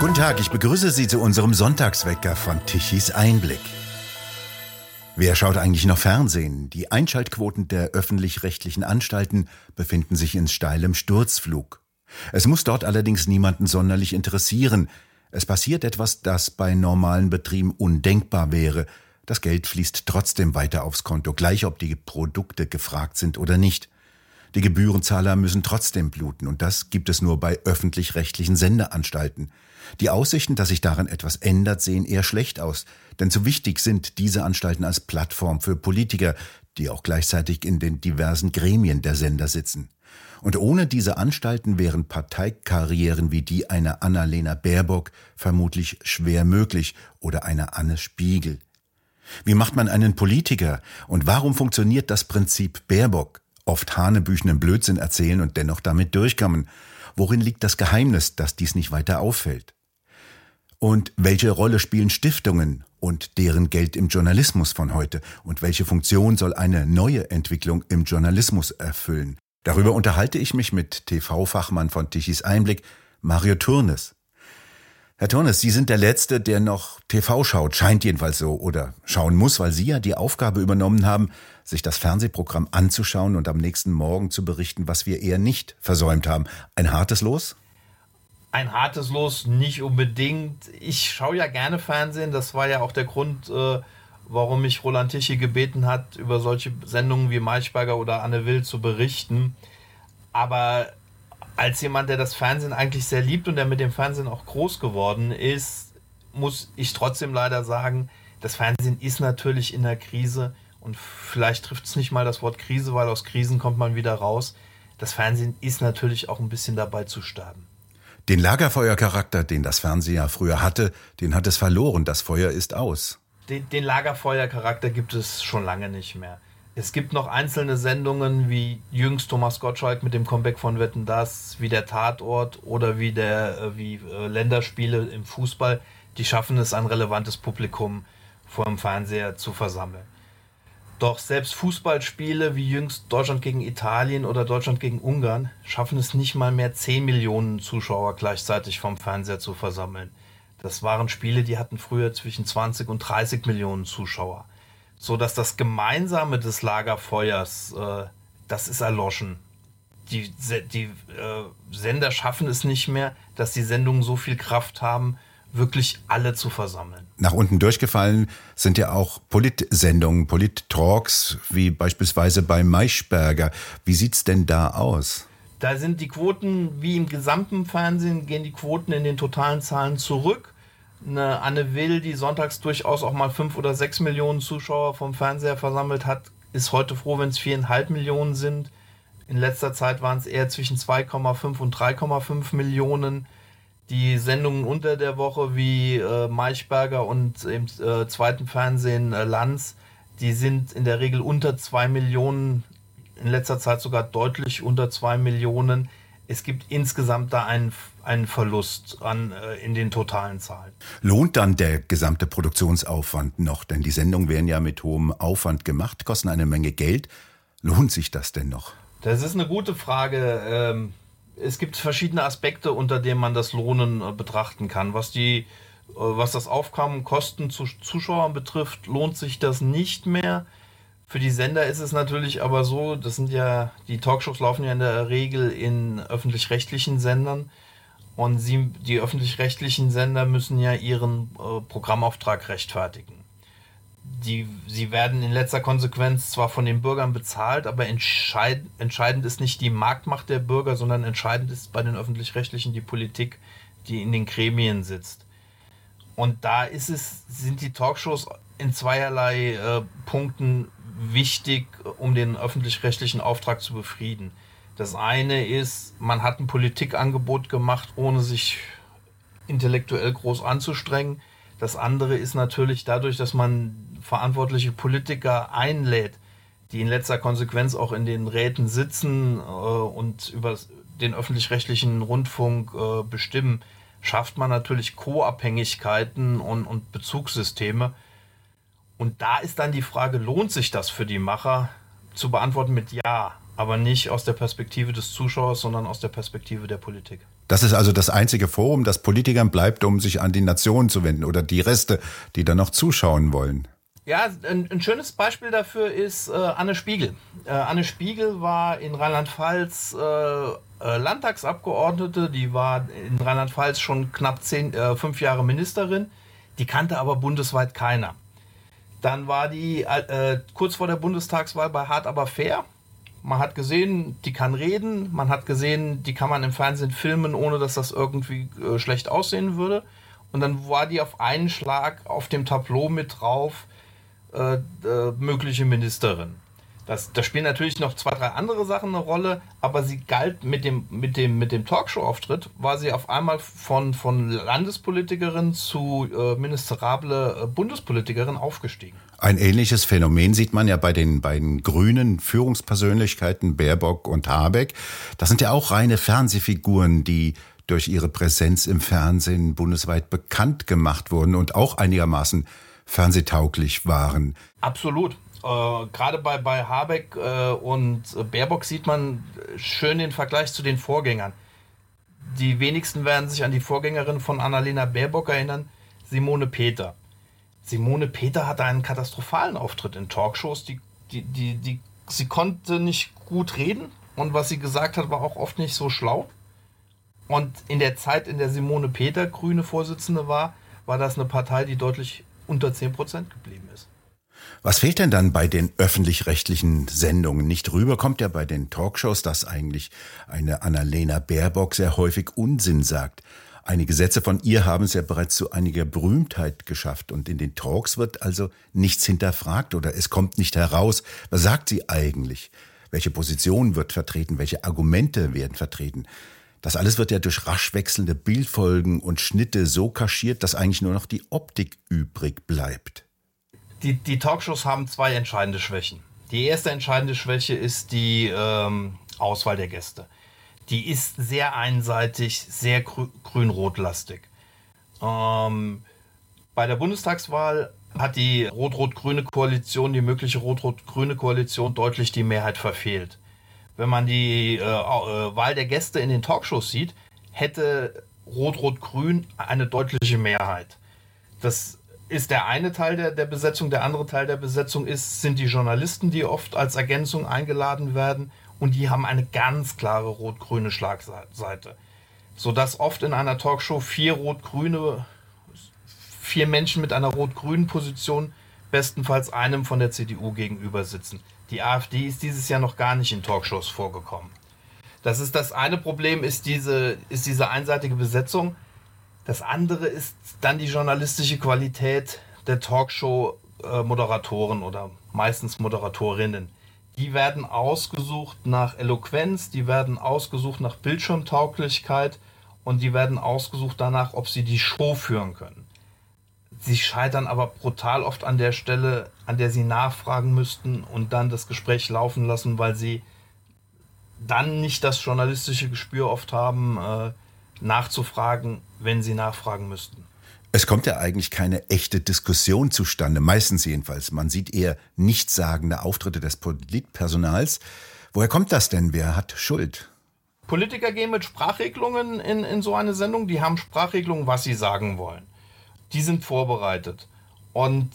Guten Tag, ich begrüße Sie zu unserem Sonntagswecker von Tichys Einblick. Wer schaut eigentlich noch Fernsehen? Die Einschaltquoten der öffentlich-rechtlichen Anstalten befinden sich in steilem Sturzflug. Es muss dort allerdings niemanden sonderlich interessieren. Es passiert etwas, das bei normalen Betrieben undenkbar wäre. Das Geld fließt trotzdem weiter aufs Konto, gleich ob die Produkte gefragt sind oder nicht. Die Gebührenzahler müssen trotzdem bluten, und das gibt es nur bei öffentlich-rechtlichen Sendeanstalten. Die Aussichten, dass sich daran etwas ändert, sehen eher schlecht aus, denn zu wichtig sind diese Anstalten als Plattform für Politiker, die auch gleichzeitig in den diversen Gremien der Sender sitzen. Und ohne diese Anstalten wären Parteikarrieren wie die einer Annalena Baerbock vermutlich schwer möglich oder einer Anne Spiegel. Wie macht man einen Politiker und warum funktioniert das Prinzip Baerbock? Oft hanebüchenden Blödsinn erzählen und dennoch damit durchkommen. Worin liegt das Geheimnis, dass dies nicht weiter auffällt? Und welche Rolle spielen Stiftungen und deren Geld im Journalismus von heute? Und welche Funktion soll eine neue Entwicklung im Journalismus erfüllen? Darüber unterhalte ich mich mit TV-Fachmann von Tichys Einblick, Mario Turnes. Herr Turnes, Sie sind der Letzte, der noch TV schaut, scheint jedenfalls so, oder schauen muss, weil Sie ja die Aufgabe übernommen haben, sich das Fernsehprogramm anzuschauen und am nächsten Morgen zu berichten, was wir eher nicht versäumt haben. Ein hartes Los? Ein hartes Los nicht unbedingt. Ich schaue ja gerne Fernsehen. Das war ja auch der Grund, äh, warum mich Roland Tichy gebeten hat, über solche Sendungen wie Maischberger oder Anne Will zu berichten. Aber als jemand, der das Fernsehen eigentlich sehr liebt und der mit dem Fernsehen auch groß geworden ist, muss ich trotzdem leider sagen, das Fernsehen ist natürlich in der Krise und vielleicht trifft es nicht mal das Wort Krise, weil aus Krisen kommt man wieder raus. Das Fernsehen ist natürlich auch ein bisschen dabei zu sterben. Den Lagerfeuercharakter, den das Fernsehen ja früher hatte, den hat es verloren. Das Feuer ist aus. Den, den Lagerfeuercharakter gibt es schon lange nicht mehr. Es gibt noch einzelne Sendungen wie jüngst Thomas Gottschalk mit dem Comeback von Wetten Das, wie der Tatort oder wie der äh, wie äh, Länderspiele im Fußball, die schaffen es, ein relevantes Publikum vor dem Fernseher zu versammeln. Doch selbst Fußballspiele wie jüngst Deutschland gegen Italien oder Deutschland gegen Ungarn schaffen es nicht mal mehr 10 Millionen Zuschauer gleichzeitig vom Fernseher zu versammeln. Das waren Spiele, die hatten früher zwischen 20 und 30 Millionen Zuschauer so dass das Gemeinsame des Lagerfeuers, äh, das ist erloschen. Die, die äh, Sender schaffen es nicht mehr, dass die Sendungen so viel Kraft haben, wirklich alle zu versammeln. Nach unten durchgefallen sind ja auch Polit-Sendungen, Polit-Talks, wie beispielsweise bei Maischberger. Wie sieht's denn da aus? Da sind die Quoten, wie im gesamten Fernsehen, gehen die Quoten in den totalen Zahlen zurück eine Anne Will, die sonntags durchaus auch mal fünf oder sechs Millionen Zuschauer vom Fernseher versammelt hat, ist heute froh, wenn es viereinhalb Millionen sind. In letzter Zeit waren es eher zwischen 2,5 und 3,5 Millionen. Die Sendungen unter der Woche wie äh, Maischberger und im äh, zweiten Fernsehen äh, Lanz, die sind in der Regel unter 2 Millionen, in letzter Zeit sogar deutlich unter 2 Millionen es gibt insgesamt da einen, einen Verlust an, äh, in den totalen Zahlen. Lohnt dann der gesamte Produktionsaufwand noch? Denn die Sendungen werden ja mit hohem Aufwand gemacht, kosten eine Menge Geld. Lohnt sich das denn noch? Das ist eine gute Frage. Ähm, es gibt verschiedene Aspekte, unter denen man das Lohnen äh, betrachten kann. Was die äh, was das Aufkommen Kosten zu Zuschauern betrifft, lohnt sich das nicht mehr. Für die Sender ist es natürlich aber so, das sind ja, die Talkshows laufen ja in der Regel in öffentlich-rechtlichen Sendern und sie, die öffentlich-rechtlichen Sender müssen ja ihren äh, Programmauftrag rechtfertigen. Die, sie werden in letzter Konsequenz zwar von den Bürgern bezahlt, aber entscheid, entscheidend ist nicht die Marktmacht der Bürger, sondern entscheidend ist bei den öffentlich-rechtlichen die Politik, die in den Gremien sitzt. Und da ist es, sind die Talkshows in zweierlei äh, Punkten wichtig, um den öffentlich-rechtlichen Auftrag zu befrieden. Das eine ist, man hat ein Politikangebot gemacht, ohne sich intellektuell groß anzustrengen. Das andere ist natürlich dadurch, dass man verantwortliche Politiker einlädt, die in letzter Konsequenz auch in den Räten sitzen äh, und über den öffentlich-rechtlichen Rundfunk äh, bestimmen, schafft man natürlich Co-Abhängigkeiten und, und Bezugssysteme, und da ist dann die Frage, lohnt sich das für die Macher zu beantworten mit Ja. aber nicht aus der Perspektive des Zuschauers, sondern aus der Perspektive der Politik. Das ist also das einzige Forum, das Politikern bleibt, um sich an die Nation zu wenden oder die Reste, die dann noch zuschauen wollen. Ja, ein, ein schönes Beispiel dafür ist äh, Anne Spiegel. Äh, Anne Spiegel war in Rheinland-Pfalz äh, äh Landtagsabgeordnete, die war in Rheinland-Pfalz schon knapp zehn, äh, fünf Jahre Ministerin, die kannte aber bundesweit keiner. Dann war die äh, kurz vor der Bundestagswahl bei Hart aber fair. Man hat gesehen, die kann reden, man hat gesehen, die kann man im Fernsehen filmen, ohne dass das irgendwie schlecht aussehen würde. Und dann war die auf einen Schlag auf dem Tableau mit drauf äh, äh, mögliche Ministerin. Das, da spielen natürlich noch zwei, drei andere Sachen eine Rolle, aber sie galt mit dem, mit dem, mit dem Talkshow-Auftritt, war sie auf einmal von, von Landespolitikerin zu äh, ministerable äh, Bundespolitikerin aufgestiegen. Ein ähnliches Phänomen sieht man ja bei den beiden grünen Führungspersönlichkeiten Baerbock und Habeck. Das sind ja auch reine Fernsehfiguren, die durch ihre Präsenz im Fernsehen bundesweit bekannt gemacht wurden und auch einigermaßen fernsehtauglich waren. Absolut. Äh, Gerade bei, bei Habeck äh, und Baerbock sieht man schön den Vergleich zu den Vorgängern. Die wenigsten werden sich an die Vorgängerin von Annalena Baerbock erinnern, Simone Peter. Simone Peter hatte einen katastrophalen Auftritt in Talkshows. Die, die, die, die, sie konnte nicht gut reden und was sie gesagt hat, war auch oft nicht so schlau. Und in der Zeit, in der Simone Peter grüne Vorsitzende war, war das eine Partei, die deutlich unter 10 Prozent geblieben ist. Was fehlt denn dann bei den öffentlich-rechtlichen Sendungen? Nicht rüber kommt ja bei den Talkshows, dass eigentlich eine Annalena Baerbock sehr häufig Unsinn sagt. Einige Sätze von ihr haben es ja bereits zu einiger Berühmtheit geschafft und in den Talks wird also nichts hinterfragt oder es kommt nicht heraus. Was sagt sie eigentlich? Welche Position wird vertreten? Welche Argumente werden vertreten? Das alles wird ja durch rasch wechselnde Bildfolgen und Schnitte so kaschiert, dass eigentlich nur noch die Optik übrig bleibt. Die, die Talkshows haben zwei entscheidende Schwächen. Die erste entscheidende Schwäche ist die ähm, Auswahl der Gäste. Die ist sehr einseitig, sehr grü grün-rot-lastig. Ähm, bei der Bundestagswahl hat die rot-rot-grüne Koalition, die mögliche rot-rot-grüne Koalition, deutlich die Mehrheit verfehlt wenn man die äh, äh, Wahl der Gäste in den Talkshows sieht, hätte Rot-Rot-Grün eine deutliche Mehrheit. Das ist der eine Teil der, der Besetzung. Der andere Teil der Besetzung ist, sind die Journalisten, die oft als Ergänzung eingeladen werden. Und die haben eine ganz klare rot-grüne Schlagseite. Sodass oft in einer Talkshow vier rot-grüne, vier Menschen mit einer rot-grünen Position bestenfalls einem von der CDU gegenüber sitzen. Die AfD ist dieses Jahr noch gar nicht in Talkshows vorgekommen. Das ist das eine Problem, ist diese, ist diese einseitige Besetzung. Das andere ist dann die journalistische Qualität der Talkshow-Moderatoren oder meistens Moderatorinnen. Die werden ausgesucht nach Eloquenz, die werden ausgesucht nach Bildschirmtauglichkeit und die werden ausgesucht danach, ob sie die Show führen können. Sie scheitern aber brutal oft an der Stelle, an der sie nachfragen müssten und dann das Gespräch laufen lassen, weil sie dann nicht das journalistische Gespür oft haben, äh, nachzufragen, wenn sie nachfragen müssten. Es kommt ja eigentlich keine echte Diskussion zustande, meistens jedenfalls. Man sieht eher nichtssagende Auftritte des Politpersonals. Woher kommt das denn? Wer hat Schuld? Politiker gehen mit Sprachregelungen in, in so eine Sendung. Die haben Sprachregelungen, was sie sagen wollen die sind vorbereitet. Und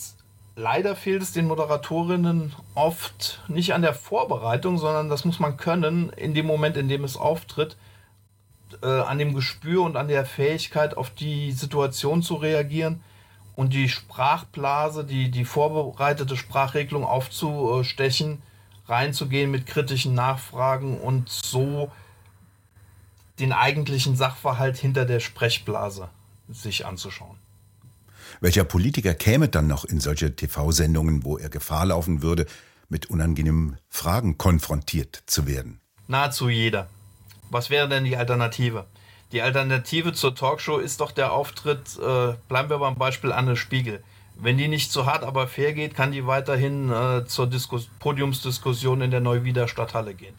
leider fehlt es den Moderatorinnen oft nicht an der Vorbereitung, sondern das muss man können in dem Moment, in dem es auftritt, äh, an dem Gespür und an der Fähigkeit, auf die Situation zu reagieren und die Sprachblase, die, die vorbereitete Sprachregelung aufzustechen, reinzugehen mit kritischen Nachfragen und so den eigentlichen Sachverhalt hinter der Sprechblase sich anzuschauen. Welcher Politiker käme dann noch in solche TV-Sendungen, wo er Gefahr laufen würde, mit unangenehmen Fragen konfrontiert zu werden? Nahezu jeder. Was wäre denn die Alternative? Die Alternative zur Talkshow ist doch der Auftritt, äh, bleiben wir beim Beispiel Anne Spiegel. Wenn die nicht zu hart, aber fair geht, kann die weiterhin äh, zur Diskus Podiumsdiskussion in der Neuwieder Stadthalle gehen.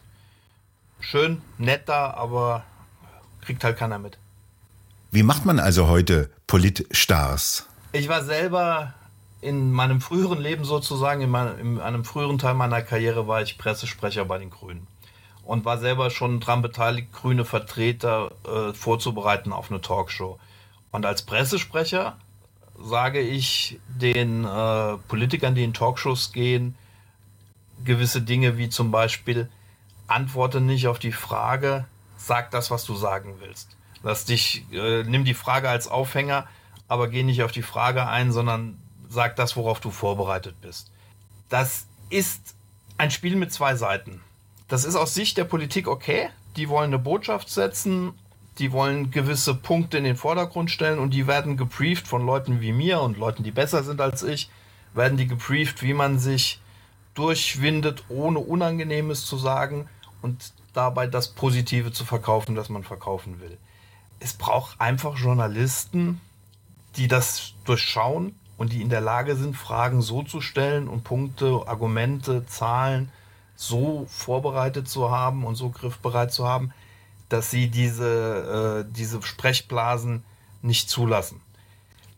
Schön, nett da, aber kriegt halt keiner mit. Wie macht man also heute Politstars? Ich war selber in meinem früheren Leben sozusagen, in, meinem, in einem früheren Teil meiner Karriere war ich Pressesprecher bei den Grünen. und war selber schon daran beteiligt, grüne Vertreter äh, vorzubereiten auf eine Talkshow. Und als Pressesprecher sage ich den äh, Politikern, die in Talkshows gehen, gewisse Dinge wie zum Beispiel, antworte nicht auf die Frage, sag das, was du sagen willst. Lass dich, äh, nimm die Frage als Aufhänger, aber geh nicht auf die Frage ein, sondern sag das, worauf du vorbereitet bist. Das ist ein Spiel mit zwei Seiten. Das ist aus Sicht der Politik okay. Die wollen eine Botschaft setzen, die wollen gewisse Punkte in den Vordergrund stellen und die werden gebrieft von Leuten wie mir und Leuten, die besser sind als ich, werden die gebrieft, wie man sich durchwindet, ohne Unangenehmes zu sagen und dabei das Positive zu verkaufen, das man verkaufen will. Es braucht einfach Journalisten, die das durchschauen und die in der Lage sind, Fragen so zu stellen und Punkte, Argumente, Zahlen so vorbereitet zu haben und so griffbereit zu haben, dass sie diese, äh, diese Sprechblasen nicht zulassen.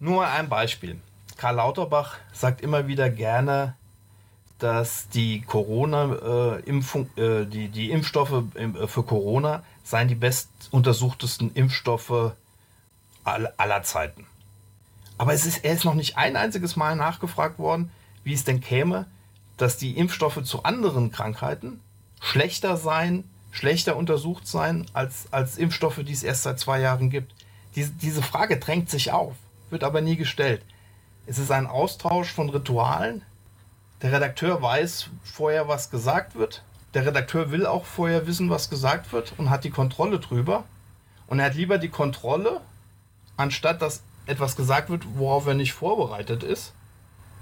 Nur ein Beispiel. Karl Lauterbach sagt immer wieder gerne, dass die Corona-Impfung, äh, äh, die, die Impfstoffe äh, für Corona seien die bestuntersuchtesten Impfstoffe aller, aller Zeiten. Aber es ist, er ist noch nicht ein einziges Mal nachgefragt worden, wie es denn käme, dass die Impfstoffe zu anderen Krankheiten schlechter seien, schlechter untersucht seien als, als Impfstoffe, die es erst seit zwei Jahren gibt. Diese, diese Frage drängt sich auf, wird aber nie gestellt. Es ist ein Austausch von Ritualen, der Redakteur weiß vorher, was gesagt wird. Der Redakteur will auch vorher wissen, was gesagt wird und hat die Kontrolle drüber. Und er hat lieber die Kontrolle, anstatt dass etwas gesagt wird, worauf er nicht vorbereitet ist,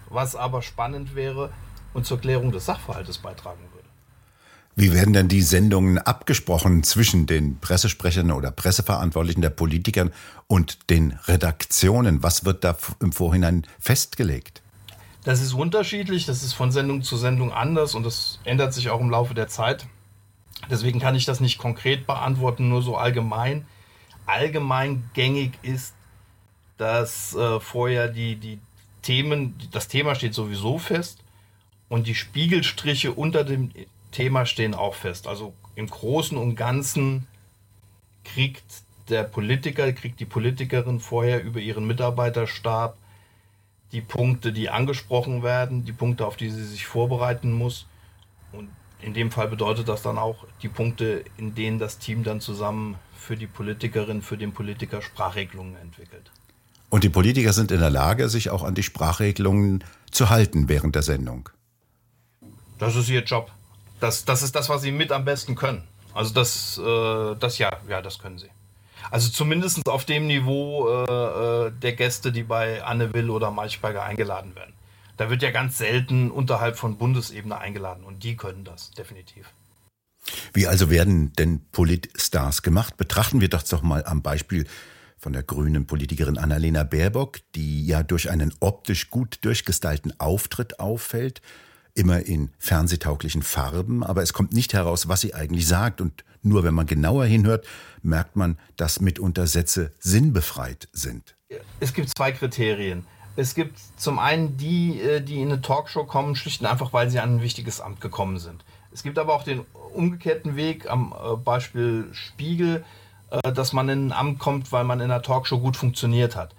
was aber spannend wäre und zur Klärung des Sachverhaltes beitragen würde. Wie werden denn die Sendungen abgesprochen zwischen den Pressesprechern oder Presseverantwortlichen der Politikern und den Redaktionen? Was wird da im Vorhinein festgelegt? Das ist unterschiedlich, das ist von Sendung zu Sendung anders und das ändert sich auch im Laufe der Zeit. Deswegen kann ich das nicht konkret beantworten, nur so allgemein. Allgemein gängig ist, dass äh, vorher die, die Themen, das Thema steht sowieso fest und die Spiegelstriche unter dem Thema stehen auch fest. Also im Großen und Ganzen kriegt der Politiker, kriegt die Politikerin vorher über ihren Mitarbeiterstab die Punkte, die angesprochen werden, die Punkte, auf die sie sich vorbereiten muss. Und in dem Fall bedeutet das dann auch die Punkte, in denen das Team dann zusammen für die Politikerin, für den Politiker Sprachregelungen entwickelt. Und die Politiker sind in der Lage, sich auch an die Sprachregelungen zu halten während der Sendung. Das ist ihr Job. Das, das ist das, was sie mit am besten können. Also das, äh, das ja, ja, das können sie. Also zumindest auf dem Niveau äh, äh, der Gäste, die bei Anne Will oder Maischberger eingeladen werden. Da wird ja ganz selten unterhalb von Bundesebene eingeladen und die können das definitiv. Wie also werden denn Politstars gemacht? Betrachten wir das doch mal am Beispiel von der grünen Politikerin Annalena Baerbock, die ja durch einen optisch gut durchgestylten Auftritt auffällt, immer in fernsehtauglichen Farben, aber es kommt nicht heraus, was sie eigentlich sagt. Und nur wenn man genauer hinhört, merkt man, dass mitunter Sätze sinnbefreit sind. Es gibt zwei Kriterien. Es gibt zum einen die, äh, die in eine Talkshow kommen, schlicht und einfach, weil sie an ein wichtiges Amt gekommen sind. Es gibt aber auch den umgekehrten Weg, am äh, Beispiel Spiegel, äh, dass man in ein Amt kommt, weil man in einer Talkshow gut funktioniert hat.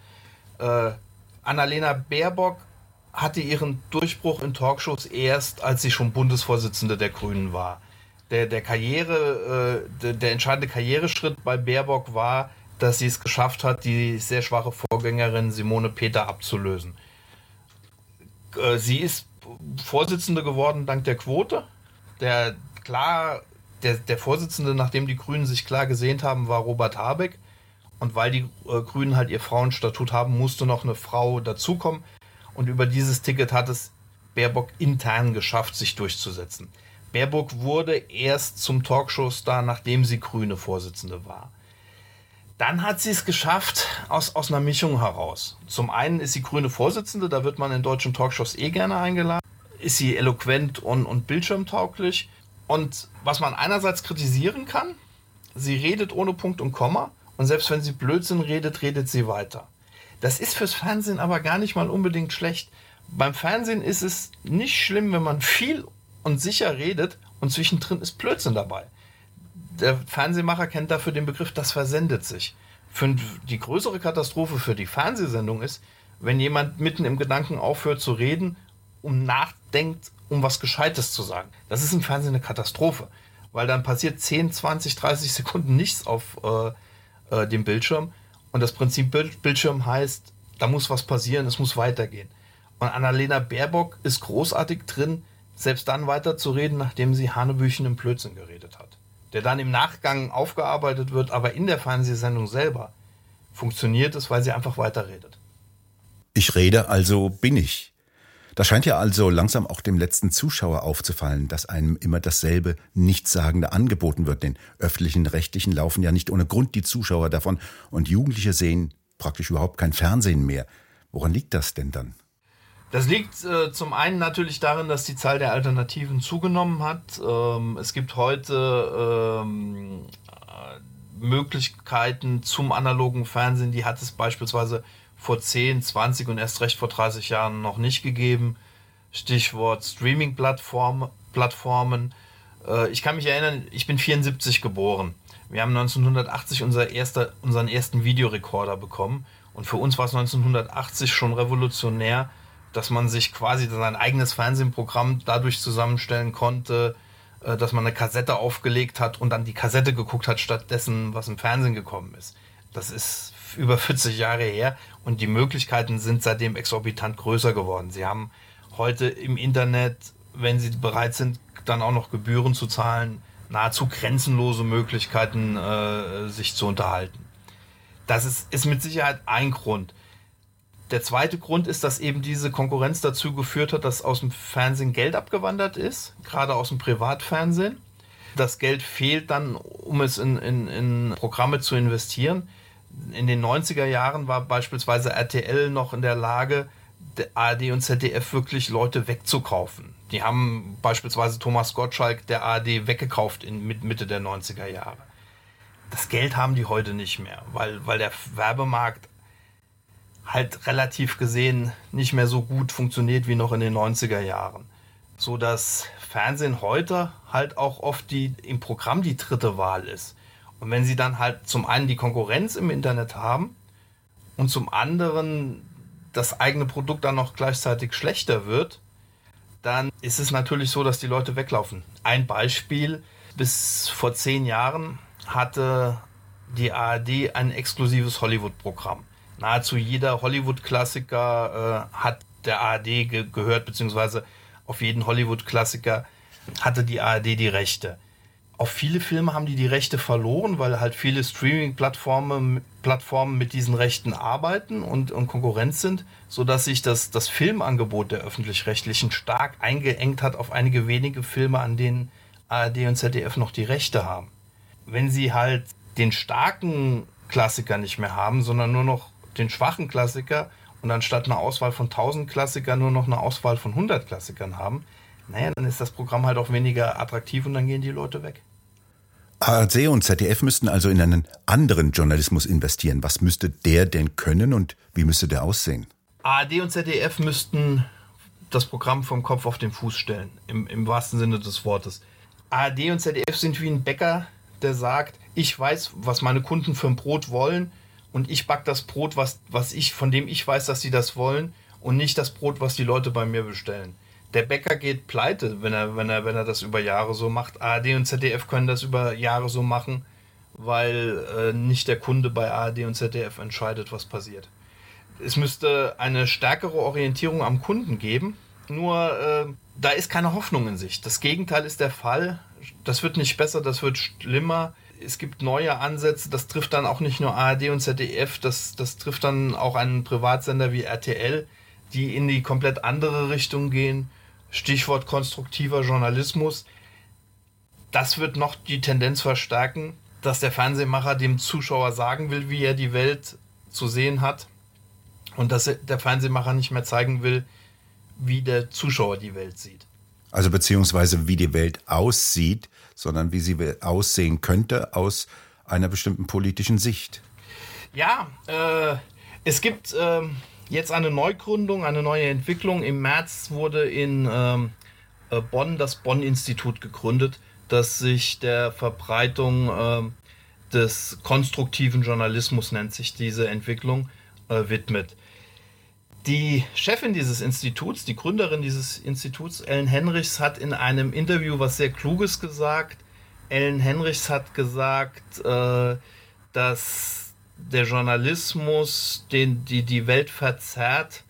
Annalena Baerbock hatte ihren Durchbruch in Talkshows erst, als sie schon Bundesvorsitzende der Grünen war. Der, der Karriere, äh, der, der entscheidende Karriereschritt bei Baerbock war, dass sie es geschafft hat, die sehr schwache Vorgängerin Simone Peter abzulösen. Äh, sie ist Vorsitzende geworden dank der Quote. Der klar, der, der Vorsitzende, nachdem die Grünen sich klar gesehnt haben, war Robert Habeck. Und weil die äh, Grünen halt ihr Frauenstatut haben, musste noch eine Frau dazukommen. Und über dieses Ticket hat es Baerbock intern geschafft, sich durchzusetzen. Baerbock wurde erst zum Talkshow-Star, nachdem sie grüne Vorsitzende war. Dann hat sie es geschafft aus, aus einer Mischung heraus. Zum einen ist sie grüne Vorsitzende, da wird man in deutschen Talkshows eh gerne eingeladen. Ist sie eloquent und, und bildschirmtauglich. Und was man einerseits kritisieren kann, sie redet ohne Punkt und Komma. Und selbst wenn sie Blödsinn redet, redet sie weiter. Das ist fürs Fernsehen aber gar nicht mal unbedingt schlecht. Beim Fernsehen ist es nicht schlimm, wenn man viel und sicher redet und zwischendrin ist Blödsinn dabei. der Fernsehmacher kennt dafür den Begriff, das versendet sich. Für die größere Katastrophe für die Fernsehsendung ist, wenn jemand mitten im Gedanken aufhört zu reden und nachdenkt, um was Gescheites zu sagen. Das ist im Fernsehen eine Katastrophe, weil dann passiert 10, 20, 30 Sekunden nichts auf äh, äh, dem Bildschirm. Und das Prinzip Bild Bildschirm heißt, da muss was passieren, es muss weitergehen. Und Annalena Baerbock ist großartig drin, selbst dann weiterzureden, nachdem sie Hanebüchen im Blödsinn geredet hat. Der dann im Nachgang aufgearbeitet wird, aber in der Fernsehsendung selber funktioniert es, weil sie einfach weiterredet. Ich rede, also bin ich. Da scheint ja also langsam auch dem letzten Zuschauer aufzufallen, dass einem immer dasselbe Nichtssagende angeboten wird. Den öffentlichen Rechtlichen laufen ja nicht ohne Grund die Zuschauer davon und Jugendliche sehen praktisch überhaupt kein Fernsehen mehr. Woran liegt das denn dann? Das liegt äh, zum einen natürlich darin, dass die Zahl der Alternativen zugenommen hat. Ähm, es gibt heute ähm, äh, Möglichkeiten zum analogen Fernsehen, die hat es beispielsweise vor 10, 20 und erst recht vor 30 Jahren noch nicht gegeben. Stichwort Streaming-Plattformen. Plattformen. Äh, ich kann mich erinnern, ich bin 74 geboren. Wir haben 1980 unser erster, unseren ersten Videorekorder bekommen. Und für uns war es 1980 schon revolutionär, dass man sich quasi sein eigenes Fernsehprogramm dadurch zusammenstellen konnte, äh, dass man eine Kassette aufgelegt hat und dann die Kassette geguckt hat, stattdessen, was im Fernsehen gekommen ist. Das ist über 40 Jahre her und die Möglichkeiten sind seitdem exorbitant größer geworden. Sie haben heute im Internet, wenn Sie bereit sind, dann auch noch Gebühren zu zahlen, nahezu grenzenlose Möglichkeiten, äh, sich zu unterhalten. Das ist, ist mit Sicherheit ein Grund. Der zweite Grund ist, dass eben diese Konkurrenz dazu geführt hat, dass aus dem Fernsehen Geld abgewandert ist, gerade aus dem Privatfernsehen. Das Geld fehlt dann, um es in, in, in Programme zu investieren. In den 90er Jahren war beispielsweise RTL noch in der Lage, ARD und ZDF wirklich Leute wegzukaufen. Die haben beispielsweise Thomas Gottschalk der ARD weggekauft in Mitte der 90er Jahre. Das Geld haben die heute nicht mehr, weil, weil der Werbemarkt halt relativ gesehen nicht mehr so gut funktioniert wie noch in den 90er Jahren. So dass Fernsehen heute halt auch oft die, im Programm die dritte Wahl ist. Und wenn sie dann halt zum einen die Konkurrenz im Internet haben und zum anderen das eigene Produkt dann noch gleichzeitig schlechter wird, dann ist es natürlich so, dass die Leute weglaufen. Ein Beispiel, bis vor zehn Jahren hatte die ARD ein exklusives Hollywood-Programm nahezu jeder Hollywood-Klassiker äh, hat der ARD ge gehört, beziehungsweise auf jeden Hollywood-Klassiker hatte die ARD die Rechte. Auf viele Filme haben die die Rechte verloren, weil halt viele Streaming-Plattformen Plattformen mit diesen Rechten arbeiten und, und Konkurrenz sind, sodass sich das, das Filmangebot der öffentlich-rechtlichen stark eingeengt hat auf einige wenige Filme, an denen ARD und ZDF noch die Rechte haben. Wenn sie halt den starken Klassiker nicht mehr haben, sondern nur noch den schwachen Klassiker und anstatt einer Auswahl von 1000 Klassikern nur noch eine Auswahl von 100 Klassikern haben, naja, dann ist das Programm halt auch weniger attraktiv und dann gehen die Leute weg. ARD und ZDF müssten also in einen anderen Journalismus investieren. Was müsste der denn können und wie müsste der aussehen? ARD und ZDF müssten das Programm vom Kopf auf den Fuß stellen, im, im wahrsten Sinne des Wortes. ARD und ZDF sind wie ein Bäcker, der sagt, ich weiß, was meine Kunden für ein Brot wollen, und ich back das Brot, was, was ich, von dem ich weiß, dass sie das wollen und nicht das Brot, was die Leute bei mir bestellen. Der Bäcker geht pleite, wenn er, wenn er, wenn er das über Jahre so macht. ARD und ZDF können das über Jahre so machen, weil äh, nicht der Kunde bei ARD und ZDF entscheidet, was passiert. Es müsste eine stärkere Orientierung am Kunden geben, nur äh, da ist keine Hoffnung in sich. Das Gegenteil ist der Fall. Das wird nicht besser, das wird schlimmer es gibt neue Ansätze, das trifft dann auch nicht nur ARD und ZDF, das, das trifft dann auch einen Privatsender wie RTL, die in die komplett andere Richtung gehen. Stichwort konstruktiver Journalismus. Das wird noch die Tendenz verstärken, dass der Fernsehmacher dem Zuschauer sagen will, wie er die Welt zu sehen hat und dass der Fernsehmacher nicht mehr zeigen will, wie der Zuschauer die Welt sieht. Also beziehungsweise wie die Welt aussieht, sondern wie sie aussehen könnte aus einer bestimmten politischen Sicht. Ja, äh, es gibt äh, jetzt eine Neugründung, eine neue Entwicklung. Im März wurde in ähm, äh, Bonn das Bonn-Institut gegründet, das sich der Verbreitung äh, des konstruktiven Journalismus, nennt sich diese Entwicklung, äh, widmet. Die Chefin dieses Instituts, die Gründerin dieses Instituts, Ellen Henrichs, hat in einem Interview was sehr Kluges gesagt. Ellen Henrichs hat gesagt, äh, dass der Journalismus den, die, die Welt verzerrt,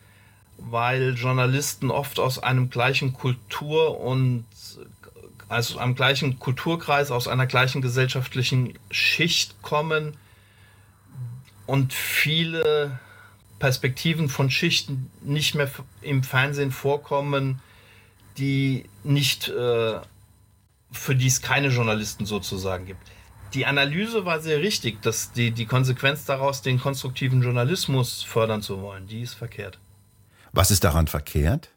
weil Journalisten oft aus einem gleichen Kultur- und also einem gleichen Kulturkreis, aus einer gleichen gesellschaftlichen Schicht kommen und viele Perspektiven von Schichten nicht mehr im Fernsehen vorkommen, die nicht, äh, für die es keine Journalisten sozusagen gibt. Die Analyse war sehr richtig, dass die, die Konsequenz daraus, den konstruktiven Journalismus fördern zu wollen, die ist verkehrt. Was ist daran verkehrt?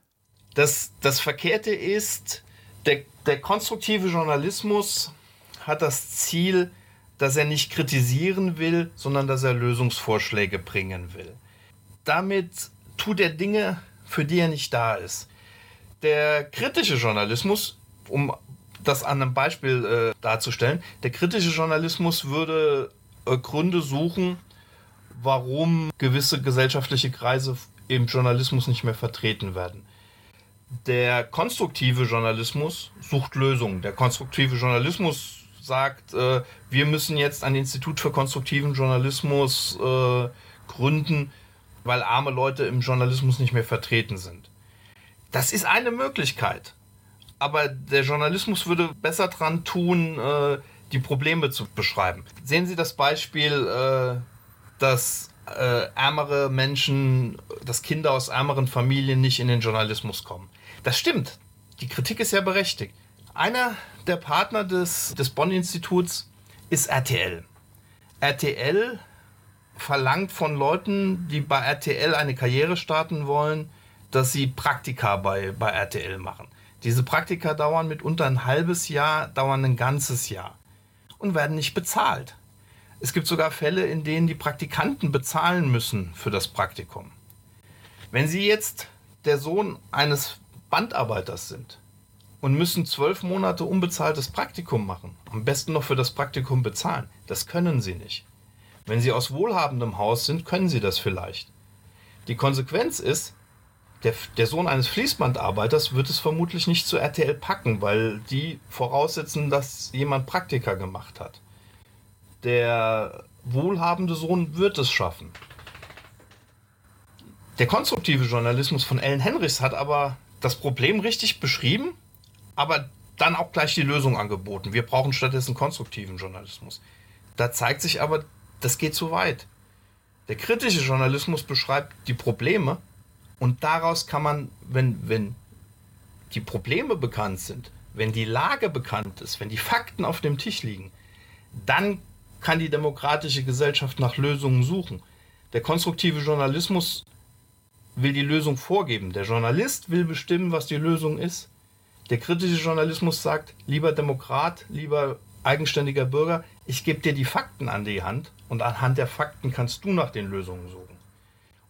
Das, das Verkehrte ist, der, der konstruktive Journalismus hat das Ziel, dass er nicht kritisieren will, sondern dass er Lösungsvorschläge bringen will damit tut er Dinge, für die er nicht da ist. Der kritische Journalismus, um das an einem Beispiel äh, darzustellen, der kritische Journalismus würde äh, Gründe suchen, warum gewisse gesellschaftliche Kreise im Journalismus nicht mehr vertreten werden. Der konstruktive Journalismus sucht Lösungen. Der konstruktive Journalismus sagt, äh, wir müssen jetzt ein Institut für konstruktiven Journalismus äh, gründen, weil arme Leute im Journalismus nicht mehr vertreten sind. Das ist eine Möglichkeit. Aber der Journalismus würde besser dran tun, äh, die Probleme zu beschreiben. Sehen Sie das Beispiel, äh, dass äh, ärmere Menschen, dass Kinder aus ärmeren Familien nicht in den Journalismus kommen. Das stimmt. Die Kritik ist ja berechtigt. Einer der Partner des, des Bonn-Instituts ist RTL. RTL verlangt von Leuten, die bei RTL eine Karriere starten wollen, dass sie Praktika bei, bei RTL machen. Diese Praktika dauern mitunter ein halbes Jahr, dauern ein ganzes Jahr und werden nicht bezahlt. Es gibt sogar Fälle, in denen die Praktikanten bezahlen müssen für das Praktikum. Wenn Sie jetzt der Sohn eines Bandarbeiters sind und müssen zwölf Monate unbezahltes Praktikum machen, am besten noch für das Praktikum bezahlen, das können Sie nicht. Wenn Sie aus wohlhabendem Haus sind, können Sie das vielleicht. Die Konsequenz ist, der, der, Sohn eines Fließbandarbeiters wird es vermutlich nicht zu RTL packen, weil die voraussetzen, dass jemand Praktika gemacht hat. Der wohlhabende Sohn wird es schaffen. Der konstruktive Journalismus von Ellen Henrichs hat aber das Problem richtig beschrieben, aber dann auch gleich die Lösung angeboten. Wir brauchen stattdessen konstruktiven Journalismus. Da zeigt sich aber das geht zu weit. Der kritische Journalismus beschreibt die Probleme und daraus kann man, wenn, wenn die Probleme bekannt sind, wenn die Lage bekannt ist, wenn die Fakten auf dem Tisch liegen, dann kann die demokratische Gesellschaft nach Lösungen suchen. Der konstruktive Journalismus will die Lösung vorgeben. Der Journalist will bestimmen, was die Lösung ist. Der kritische Journalismus sagt, lieber Demokrat, lieber eigenständiger Bürger, ich gebe dir die Fakten an die Hand und anhand der Fakten kannst du nach den Lösungen suchen.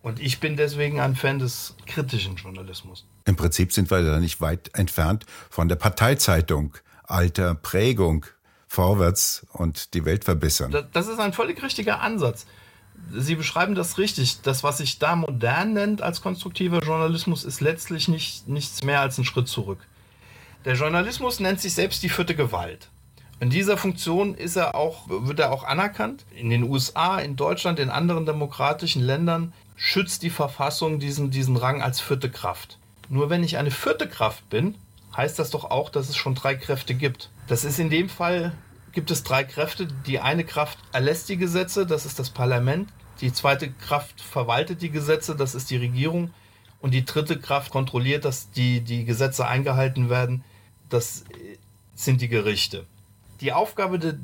Und ich bin deswegen ein Fan des kritischen Journalismus. Im Prinzip sind wir da nicht weit entfernt von der Parteizeitung, alter Prägung, vorwärts und die Welt verbessern. Das ist ein völlig richtiger Ansatz. Sie beschreiben das richtig. Das, was sich da modern nennt als konstruktiver Journalismus, ist letztlich nicht, nichts mehr als ein Schritt zurück. Der Journalismus nennt sich selbst die vierte Gewalt. In dieser Funktion ist er auch, wird er auch anerkannt. In den USA, in Deutschland, in anderen demokratischen Ländern schützt die Verfassung diesen, diesen Rang als vierte Kraft. Nur wenn ich eine vierte Kraft bin, heißt das doch auch, dass es schon drei Kräfte gibt. Das ist in dem Fall, gibt es drei Kräfte. Die eine Kraft erlässt die Gesetze, das ist das Parlament. Die zweite Kraft verwaltet die Gesetze, das ist die Regierung. Und die dritte Kraft kontrolliert, dass die, die Gesetze eingehalten werden, das sind die Gerichte die Aufgabe de,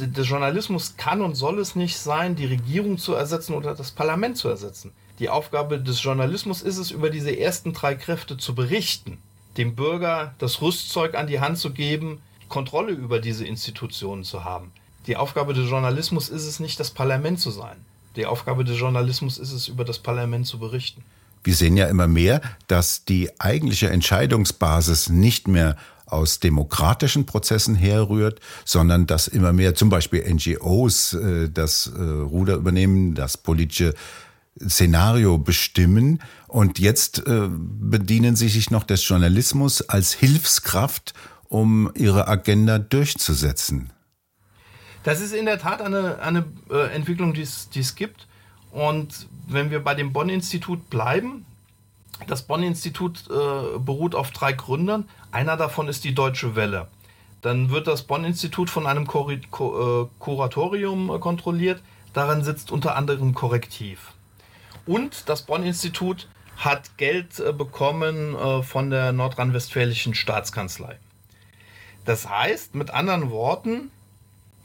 de, des Journalismus kann und soll es nicht sein, die Regierung zu ersetzen oder das Parlament zu ersetzen. Die Aufgabe des Journalismus ist es, über diese ersten drei Kräfte zu berichten, dem Bürger das Rüstzeug an die Hand zu geben, Kontrolle über diese Institutionen zu haben. Die Aufgabe des Journalismus ist es nicht, das Parlament zu sein. Die Aufgabe des Journalismus ist es, über das Parlament zu berichten. Wir sehen ja immer mehr, dass die eigentliche Entscheidungsbasis nicht mehr aus demokratischen Prozessen herrührt, sondern dass immer mehr zum Beispiel NGOs äh, das äh, Ruder übernehmen, das politische Szenario bestimmen und jetzt äh, bedienen sie sich noch des Journalismus als Hilfskraft, um ihre Agenda durchzusetzen. Das ist in der Tat eine, eine Entwicklung, die es gibt. Und wenn wir bei dem Bonn-Institut bleiben, das Bonn-Institut äh, beruht auf drei Gründern. Einer davon ist die Deutsche Welle. Dann wird das Bonn-Institut von einem Kur äh, Kuratorium äh, kontrolliert. Darin sitzt unter anderem Korrektiv. Und das Bonn-Institut hat Geld äh, bekommen von der nordrhein-westfälischen Staatskanzlei. Das heißt, mit anderen Worten,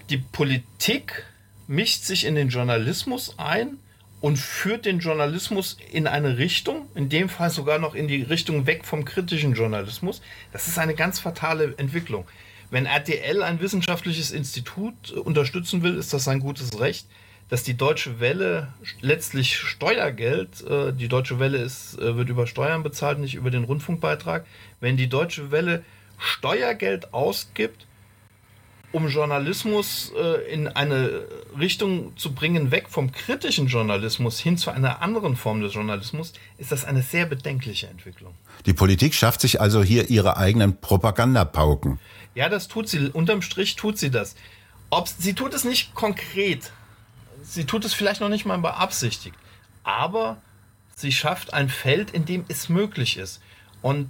die Politik mischt sich in den Journalismus ein und führt den Journalismus in eine Richtung, in dem Fall sogar noch in die Richtung weg vom kritischen Journalismus. Das ist eine ganz fatale Entwicklung. Wenn RTL ein wissenschaftliches Institut unterstützen will, ist das sein gutes Recht. Dass die Deutsche Welle letztlich Steuergeld, äh, die Deutsche Welle ist, äh, wird über Steuern bezahlt, nicht über den Rundfunkbeitrag. Wenn die Deutsche Welle Steuergeld ausgibt, um Journalismus äh, in eine Richtung zu bringen, weg vom kritischen Journalismus hin zu einer anderen Form des Journalismus, ist das eine sehr bedenkliche Entwicklung. Die Politik schafft sich also hier ihre eigenen Propagandapauken. Ja, das tut sie. Unterm Strich tut sie das. Ob, sie tut es nicht konkret. Sie tut es vielleicht noch nicht mal beabsichtigt. Aber sie schafft ein Feld, in dem es möglich ist. Und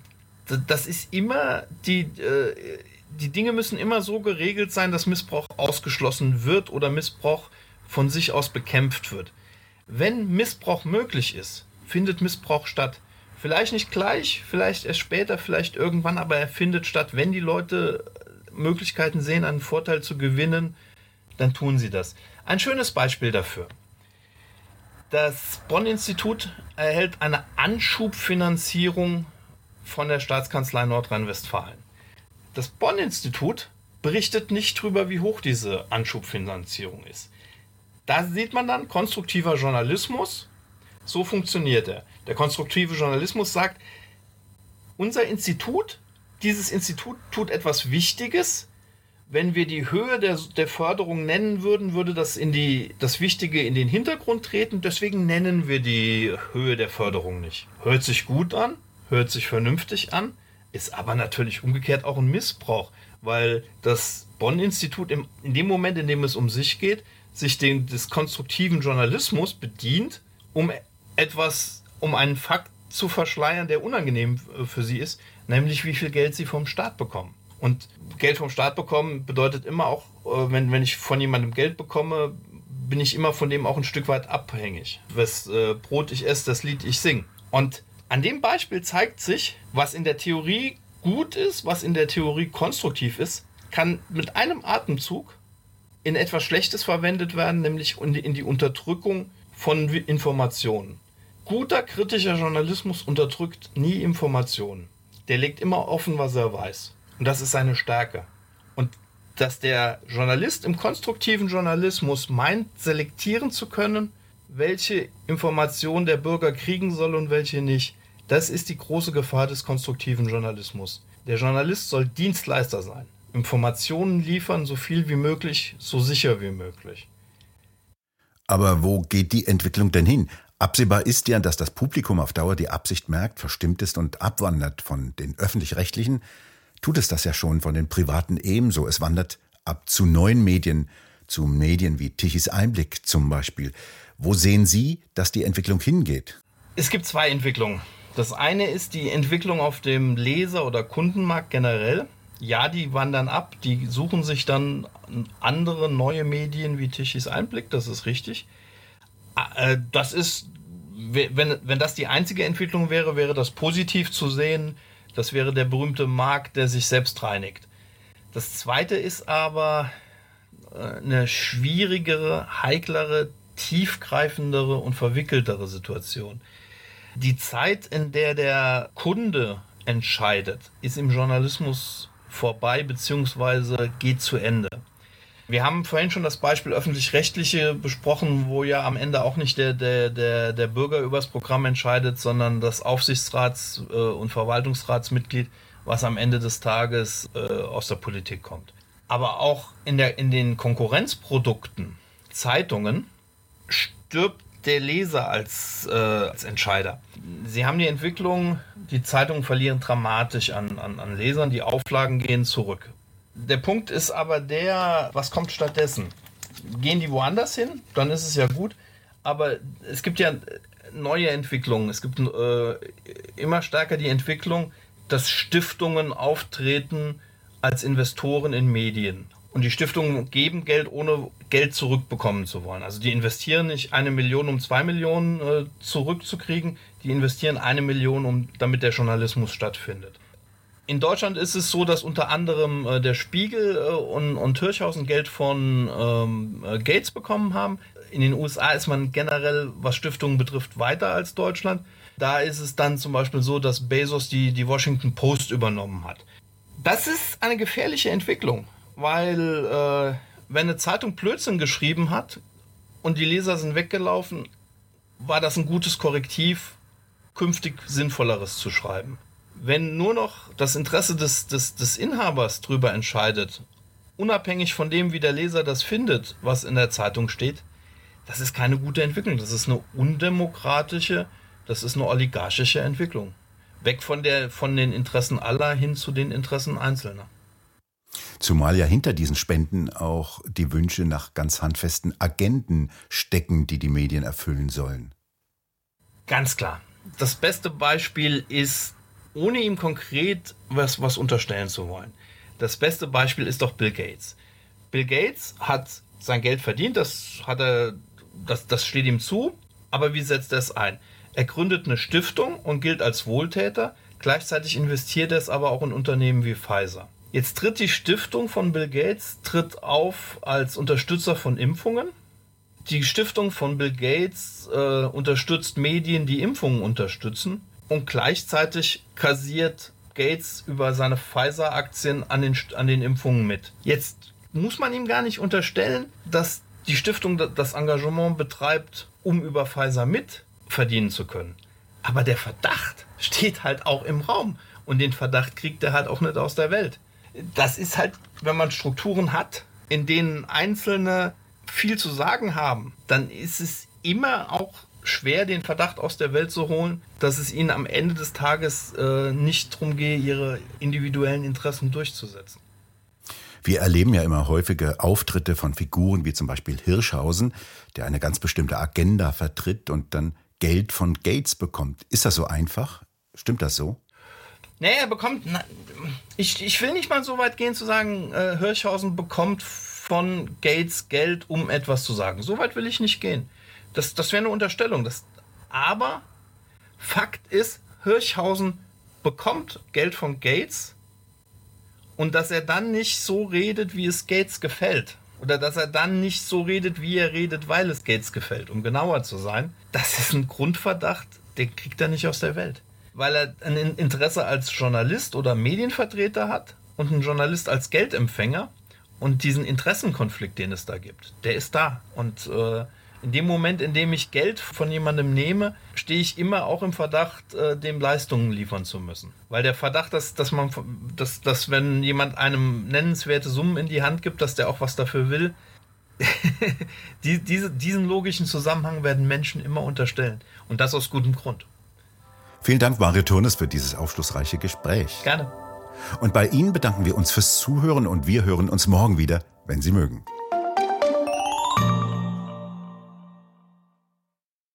das ist immer die, äh, die Dinge müssen immer so geregelt sein, dass Missbrauch ausgeschlossen wird oder Missbrauch von sich aus bekämpft wird. Wenn Missbrauch möglich ist, findet Missbrauch statt. Vielleicht nicht gleich, vielleicht erst später, vielleicht irgendwann, aber er findet statt. Wenn die Leute Möglichkeiten sehen, einen Vorteil zu gewinnen, dann tun sie das. Ein schönes Beispiel dafür. Das Bonn-Institut erhält eine Anschubfinanzierung von der Staatskanzlei Nordrhein-Westfalen. Das Bonn-Institut berichtet nicht darüber, wie hoch diese Anschubfinanzierung ist. Da sieht man dann konstruktiver Journalismus. So funktioniert er. Der konstruktive Journalismus sagt, unser Institut, dieses Institut tut etwas Wichtiges. Wenn wir die Höhe der, der Förderung nennen würden, würde das, in die, das Wichtige in den Hintergrund treten. Deswegen nennen wir die Höhe der Förderung nicht. Hört sich gut an, hört sich vernünftig an, ist aber natürlich umgekehrt auch ein Missbrauch, weil das Bonn-Institut in dem Moment, in dem es um sich geht, sich den, des konstruktiven Journalismus bedient, um etwas, um einen Fakt zu verschleiern, der unangenehm äh, für sie ist, nämlich wie viel Geld sie vom Staat bekommen. Und Geld vom Staat bekommen bedeutet immer auch, äh, wenn, wenn ich von jemandem Geld bekomme, bin ich immer von dem auch ein Stück weit abhängig. Was äh, Brot ich esse, das Lied ich sing. Und an dem Beispiel zeigt sich, was in der Theorie gut ist, was in der Theorie konstruktiv ist, kann mit einem Atemzug in etwas Schlechtes verwendet werden, nämlich in die Unterdrückung von Informationen. Guter kritischer Journalismus unterdrückt nie Informationen. Der legt immer offen, was er weiß. Und das ist seine Stärke. Und dass der Journalist im konstruktiven Journalismus meint, selektieren zu können, welche Informationen der Bürger kriegen soll und welche nicht. Das ist die große Gefahr des konstruktiven Journalismus. Der Journalist soll Dienstleister sein, Informationen liefern, so viel wie möglich, so sicher wie möglich. Aber wo geht die Entwicklung denn hin? Absehbar ist ja, dass das Publikum auf Dauer die Absicht merkt, verstimmt ist und abwandert von den öffentlich-rechtlichen. Tut es das ja schon von den privaten ebenso. Es wandert ab zu neuen Medien, zu Medien wie Tichys Einblick zum Beispiel. Wo sehen Sie, dass die Entwicklung hingeht? Es gibt zwei Entwicklungen. Das eine ist die Entwicklung auf dem Leser- oder Kundenmarkt generell. Ja, die wandern ab, die suchen sich dann andere neue Medien wie Tischis Einblick, das ist richtig. Äh, das ist, wenn, wenn das die einzige Entwicklung wäre, wäre das positiv zu sehen. Das wäre der berühmte Markt, der sich selbst reinigt. Das zweite ist aber äh, eine schwierigere, heiklere tiefgreifendere und verwickeltere Situation. Die Zeit, in der der Kunde entscheidet, ist im Journalismus vorbei bzw. geht zu Ende. Wir haben vorhin schon das Beispiel öffentlich-rechtliche besprochen, wo ja am Ende auch nicht der, der, der, der Bürger über das Programm entscheidet, sondern das Aufsichtsrats- äh, und Verwaltungsratsmitglied. was am Ende des Tages äh, aus der Politik kommt. Aber auch in, der, in den Konkurrenzprodukten, Zeitungen, stirbt der Leser als, äh, als Entscheider. Sie haben die Entwicklung, die Zeitungen verlieren dramatisch an, an, an Lesern, die Auflagen gehen zurück. Der Punkt ist aber der, was kommt stattdessen? Gehen die woanders hin? Dann ist es ja gut. Aber es gibt ja neue Entwicklungen. Es gibt äh, immer stärker die Entwicklung, dass Stiftungen auftreten als Investoren in Medien. Und die Stiftungen geben Geld, ohne Geld zurückbekommen zu wollen. Also die investieren nicht eine Million, um zwei Millionen äh, zurückzukriegen. Die investieren eine Million, um, damit der Journalismus stattfindet. In Deutschland ist es so, dass unter anderem äh, der Spiegel äh, und, und Türchhausen Geld von ähm, äh, Gates bekommen haben. In den USA ist man generell, was Stiftungen betrifft, weiter als Deutschland. Da ist es dann zum Beispiel so, dass Bezos die, die Washington Post übernommen hat. Das ist eine gefährliche Entwicklung weil äh, wenn eine Zeitung Blödsinn geschrieben hat und die Leser sind weggelaufen, war das ein gutes Korrektiv, künftig Sinnvolleres zu schreiben. Wenn nur noch das Interesse des, des, des Inhabers drüber entscheidet, unabhängig von dem, wie der Leser das findet, was in der Zeitung steht, das ist keine gute Entwicklung. Das ist eine undemokratische, das ist eine oligarchische Entwicklung. Weg von, der, von den Interessen aller hin zu den Interessen Einzelner. Zumal ja hinter diesen Spenden auch die Wünsche nach ganz handfesten Agenten stecken, die die Medien erfüllen sollen. Ganz klar. Das beste Beispiel ist, ohne ihm konkret was, was unterstellen zu wollen. Das beste Beispiel ist doch Bill Gates. Bill Gates hat sein Geld verdient, das hat er, das, das steht ihm zu, aber wie setzt er es ein? Er gründet eine Stiftung und gilt als Wohltäter, gleichzeitig investiert er es aber auch in Unternehmen wie Pfizer. Jetzt tritt die Stiftung von Bill Gates tritt auf als Unterstützer von Impfungen. Die Stiftung von Bill Gates äh, unterstützt Medien, die Impfungen unterstützen. Und gleichzeitig kassiert Gates über seine Pfizer-Aktien an den, an den Impfungen mit. Jetzt muss man ihm gar nicht unterstellen, dass die Stiftung das Engagement betreibt, um über Pfizer mit verdienen zu können. Aber der Verdacht steht halt auch im Raum. Und den Verdacht kriegt er halt auch nicht aus der Welt das ist halt, wenn man Strukturen hat, in denen Einzelne viel zu sagen haben, dann ist es immer auch schwer, den Verdacht aus der Welt zu holen, dass es ihnen am Ende des Tages äh, nicht darum gehe, ihre individuellen Interessen durchzusetzen. Wir erleben ja immer häufige Auftritte von Figuren wie zum Beispiel Hirschhausen, der eine ganz bestimmte Agenda vertritt und dann Geld von Gates bekommt. Ist das so einfach? Stimmt das so? Nee, er bekommt. Na, ich, ich will nicht mal so weit gehen zu sagen, äh, Hirschhausen bekommt von Gates Geld, um etwas zu sagen. So weit will ich nicht gehen. Das, das wäre eine Unterstellung. Das, aber Fakt ist, Hirschhausen bekommt Geld von Gates und dass er dann nicht so redet, wie es Gates gefällt. Oder dass er dann nicht so redet, wie er redet, weil es Gates gefällt, um genauer zu sein. Das ist ein Grundverdacht, den kriegt er nicht aus der Welt weil er ein Interesse als Journalist oder Medienvertreter hat und ein Journalist als Geldempfänger und diesen Interessenkonflikt, den es da gibt, der ist da. Und äh, in dem Moment, in dem ich Geld von jemandem nehme, stehe ich immer auch im Verdacht, äh, dem Leistungen liefern zu müssen. Weil der Verdacht, dass, dass man, dass, dass wenn jemand einem nennenswerte Summen in die Hand gibt, dass der auch was dafür will, die, diese, diesen logischen Zusammenhang werden Menschen immer unterstellen. Und das aus gutem Grund. Vielen Dank, Mario Turnes, für dieses aufschlussreiche Gespräch. Gerne. Und bei Ihnen bedanken wir uns fürs Zuhören und wir hören uns morgen wieder, wenn Sie mögen.